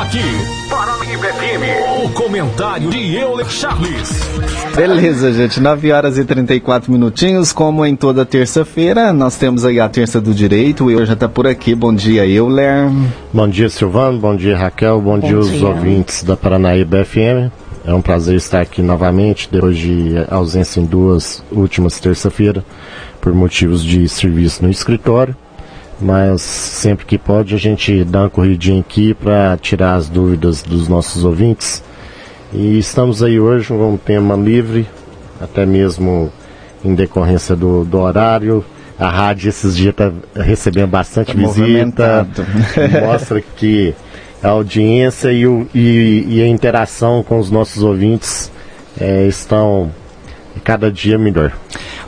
Aqui, Paranaíba FM, o comentário de Euler Charles. Beleza, gente, 9 horas e 34 minutinhos, como em toda terça-feira, nós temos aí a terça do direito, o Euler já está por aqui, bom dia Euler. Bom dia Silvano, bom dia Raquel, bom, bom dia os ouvintes da Paranaíba FM. É um prazer estar aqui novamente, depois de ausência em duas últimas terça-feiras, por motivos de serviço no escritório mas sempre que pode a gente dá uma corridinha aqui para tirar as dúvidas dos nossos ouvintes. E estamos aí hoje com um tema livre, até mesmo em decorrência do, do horário. A rádio esses dias está recebendo bastante tá visita, mostra que a audiência e, o, e, e, a interação com os nossos ouvintes é, estão cada dia melhor.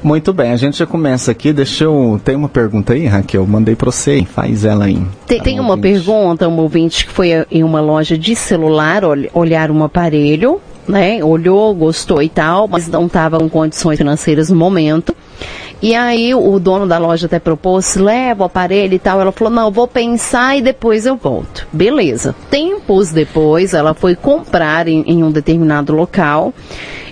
Muito bem, a gente já começa aqui. Deixa eu. Tem uma pergunta aí, Raquel? Mandei para você, faz ela aí. Tem, tá tem uma ouvinte. pergunta, um ouvinte que foi em uma loja de celular olhar um aparelho, né? Olhou, gostou e tal, mas não estava com condições financeiras no momento. E aí o dono da loja até propôs, leva o aparelho e tal. Ela falou, não, vou pensar e depois eu volto. Beleza. Tempos depois, ela foi comprar em, em um determinado local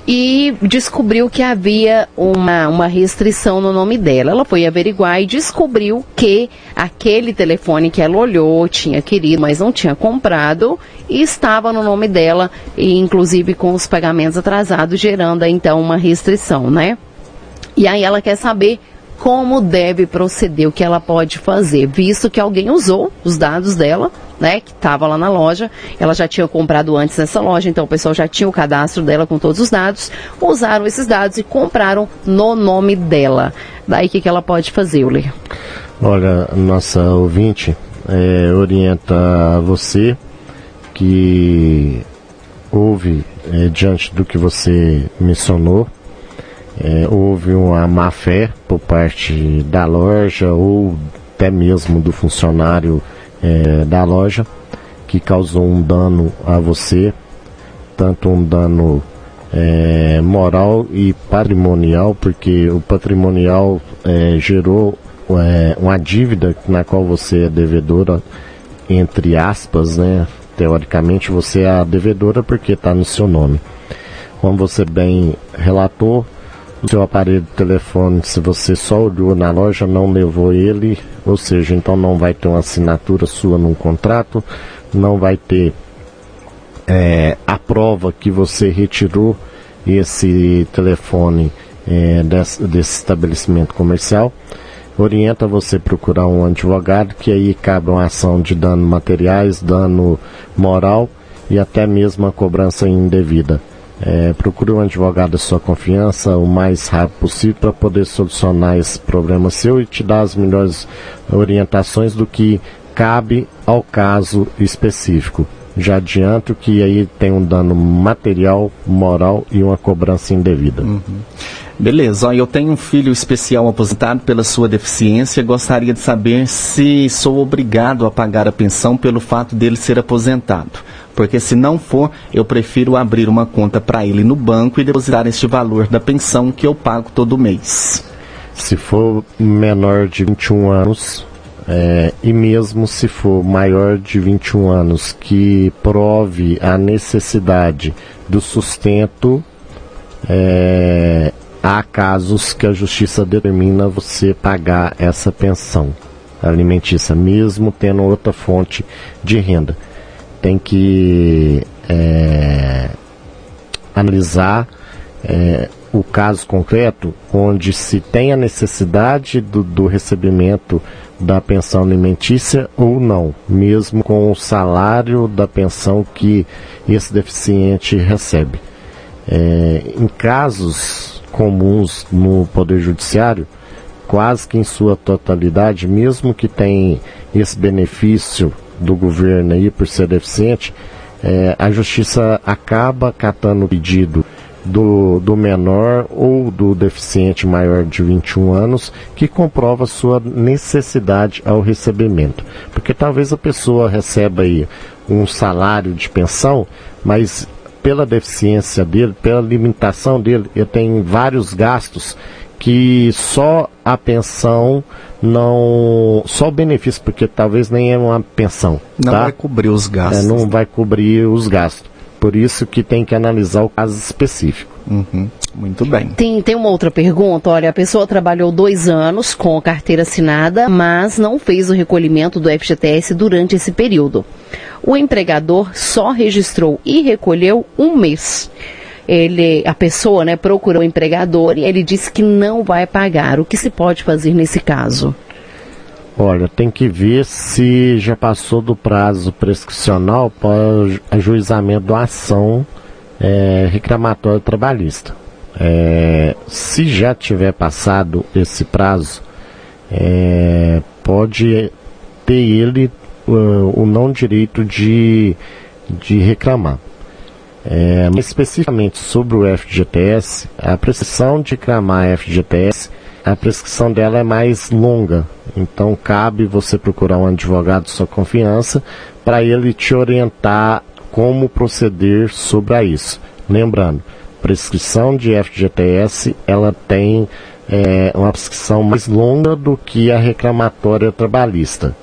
e descobriu que havia uma, uma restrição no nome dela. Ela foi averiguar e descobriu que aquele telefone que ela olhou, tinha querido, mas não tinha comprado, e estava no nome dela, e inclusive com os pagamentos atrasados, gerando então uma restrição, né? E aí ela quer saber como deve proceder, o que ela pode fazer, visto que alguém usou os dados dela, né, que estava lá na loja, ela já tinha comprado antes nessa loja, então o pessoal já tinha o cadastro dela com todos os dados, usaram esses dados e compraram no nome dela. Daí o que, que ela pode fazer, Euler? Olha, nossa ouvinte é, orienta você que ouve é, diante do que você mencionou, é, houve uma má fé por parte da loja ou até mesmo do funcionário é, da loja que causou um dano a você, tanto um dano é, moral e patrimonial, porque o patrimonial é, gerou é, uma dívida na qual você é devedora, entre aspas, né? Teoricamente você é a devedora porque está no seu nome. Como você bem relatou, seu aparelho de telefone, se você só olhou na loja, não levou ele, ou seja, então não vai ter uma assinatura sua num contrato, não vai ter é, a prova que você retirou esse telefone é, desse, desse estabelecimento comercial. Orienta você procurar um advogado que aí cabe uma ação de dano materiais, dano moral e até mesmo a cobrança indevida. É, procure um advogado de sua confiança o mais rápido possível para poder solucionar esse problema seu e te dar as melhores orientações do que cabe ao caso específico. Já adianto que aí tem um dano material, moral e uma cobrança indevida. Uhum. Beleza, eu tenho um filho especial aposentado pela sua deficiência. Gostaria de saber se sou obrigado a pagar a pensão pelo fato dele ser aposentado. Porque se não for, eu prefiro abrir uma conta para ele no banco e depositar este valor da pensão que eu pago todo mês. Se for menor de 21 anos, é, e mesmo se for maior de 21 anos que prove a necessidade do sustento, é, há casos que a justiça determina você pagar essa pensão alimentícia, mesmo tendo outra fonte de renda tem que é, analisar é, o caso concreto onde se tem a necessidade do, do, recebimento da pensão alimentícia ou não, mesmo com o salário da pensão que esse deficiente recebe. É, em casos comuns no Poder Judiciário, quase que em sua totalidade, mesmo que tenha esse benefício do governo aí por ser deficiente, é, a justiça acaba catando o pedido do, do menor ou do deficiente maior de 21 anos que comprova sua necessidade ao recebimento. Porque talvez a pessoa receba aí um salário de pensão, mas pela deficiência dele, pela limitação dele, ele tem vários gastos que só a pensão não só o benefício, porque talvez nem é uma pensão. Não tá? vai cobrir os gastos. É, não vai cobrir os gastos. Por isso que tem que analisar o caso específico. Uhum. Muito bem. Tem, tem uma outra pergunta. Olha, a pessoa trabalhou dois anos com a carteira assinada, mas não fez o recolhimento do FGTS durante esse período. O empregador só registrou e recolheu um mês. Ele, a pessoa, né, procurou o empregador e ele disse que não vai pagar. O que se pode fazer nesse caso? Olha, tem que ver se já passou do prazo prescricional para ajuizamento da ação é, reclamatória trabalhista. É, se já tiver passado esse prazo, é, pode ter ele uh, o não direito de, de reclamar. É, especificamente sobre o FGTS, a prescrição de reclamar FGTS, a prescrição dela é mais longa. Então cabe você procurar um advogado de sua confiança para ele te orientar como proceder sobre isso. Lembrando, prescrição de FGTS ela tem é, uma prescrição mais longa do que a reclamatória trabalhista.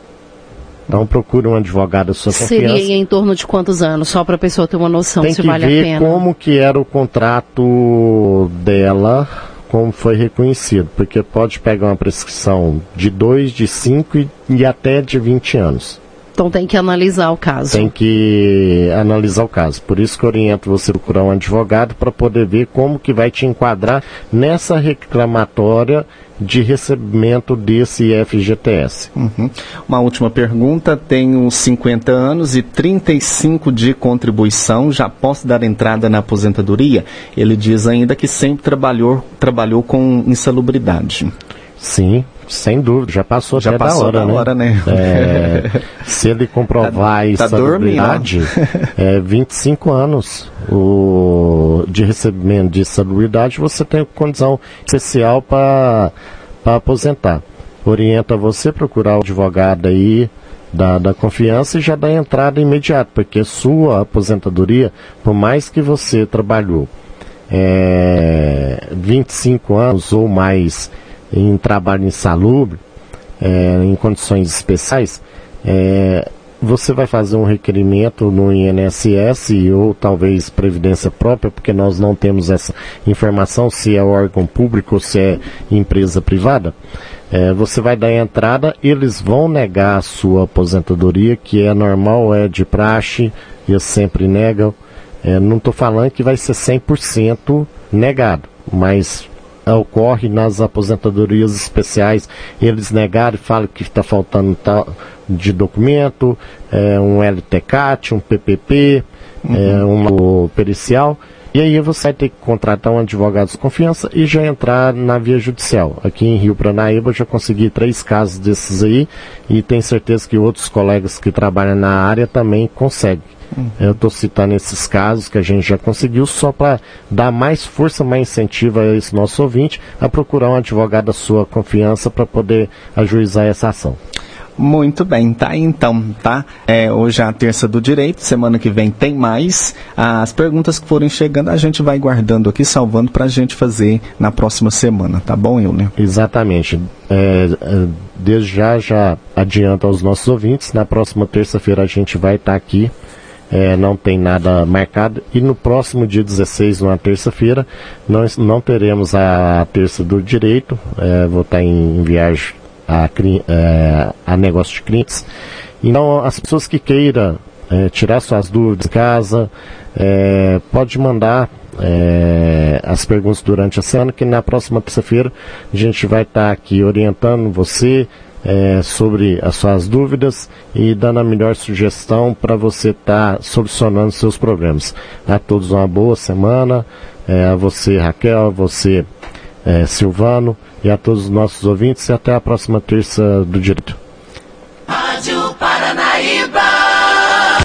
Então procure um advogado da sua Seria confiança. em torno de quantos anos? Só para a pessoa ter uma noção Tem se que vale a ver pena. como que era o contrato dela, como foi reconhecido, porque pode pegar uma prescrição de 2, de 5 e, e até de 20 anos. Então tem que analisar o caso. Tem que analisar o caso. Por isso que eu oriento você procurar um advogado para poder ver como que vai te enquadrar nessa reclamatória de recebimento desse FGTS. Uhum. Uma última pergunta. Tenho 50 anos e 35 de contribuição. Já posso dar entrada na aposentadoria? Ele diz ainda que sempre trabalhou, trabalhou com insalubridade. Sim, sem dúvida, já passou Já até passou da hora, da né? hora, né? É, se ele comprovar Tá- tá insalubridade, é 25 anos o, de recebimento de insalubridade, você tem condição especial para aposentar. Orienta você procurar o advogado aí da, da confiança e já dá entrada imediata, porque sua aposentadoria, por mais que você trabalhou é, 25 anos ou mais em trabalho insalubre, é, em condições especiais, é, você vai fazer um requerimento no INSS ou talvez Previdência Própria, porque nós não temos essa informação se é órgão público ou se é empresa privada. É, você vai dar entrada, eles vão negar a sua aposentadoria, que é normal, é de praxe, eles sempre negam. É, não estou falando que vai ser 100% negado, mas ocorre nas aposentadorias especiais, eles negaram e falam que está faltando tal de documento, é, um LTCAT, um PPP, é, um pericial, e aí você vai ter que contratar um advogado de confiança e já entrar na via judicial. Aqui em Rio Pranaíba eu já consegui três casos desses aí e tenho certeza que outros colegas que trabalham na área também conseguem. Eu estou citando esses casos que a gente já conseguiu só para dar mais força, mais incentivo a esse nosso ouvinte a procurar um advogado da sua confiança para poder ajuizar essa ação. Muito bem, tá então, tá? É, hoje é a terça do direito, semana que vem tem mais. As perguntas que forem chegando a gente vai guardando aqui, salvando para a gente fazer na próxima semana, tá bom, Euler? Exatamente. É, é, desde já, já adianta aos nossos ouvintes, na próxima terça-feira a gente vai estar aqui é, não tem nada marcado. E no próximo dia 16, numa terça-feira, nós não teremos a terça do direito, é, vou estar em, em viagem a, é, a negócio de clientes. Então, as pessoas que queiram é, tirar suas dúvidas em casa, é, pode mandar é, as perguntas durante a semana, que na próxima terça-feira a gente vai estar aqui orientando você é, sobre as suas dúvidas e dando a melhor sugestão para você estar tá solucionando seus problemas. A todos uma boa semana, é, a você Raquel, a você é, Silvano e a todos os nossos ouvintes e até a próxima terça do Direito. Rádio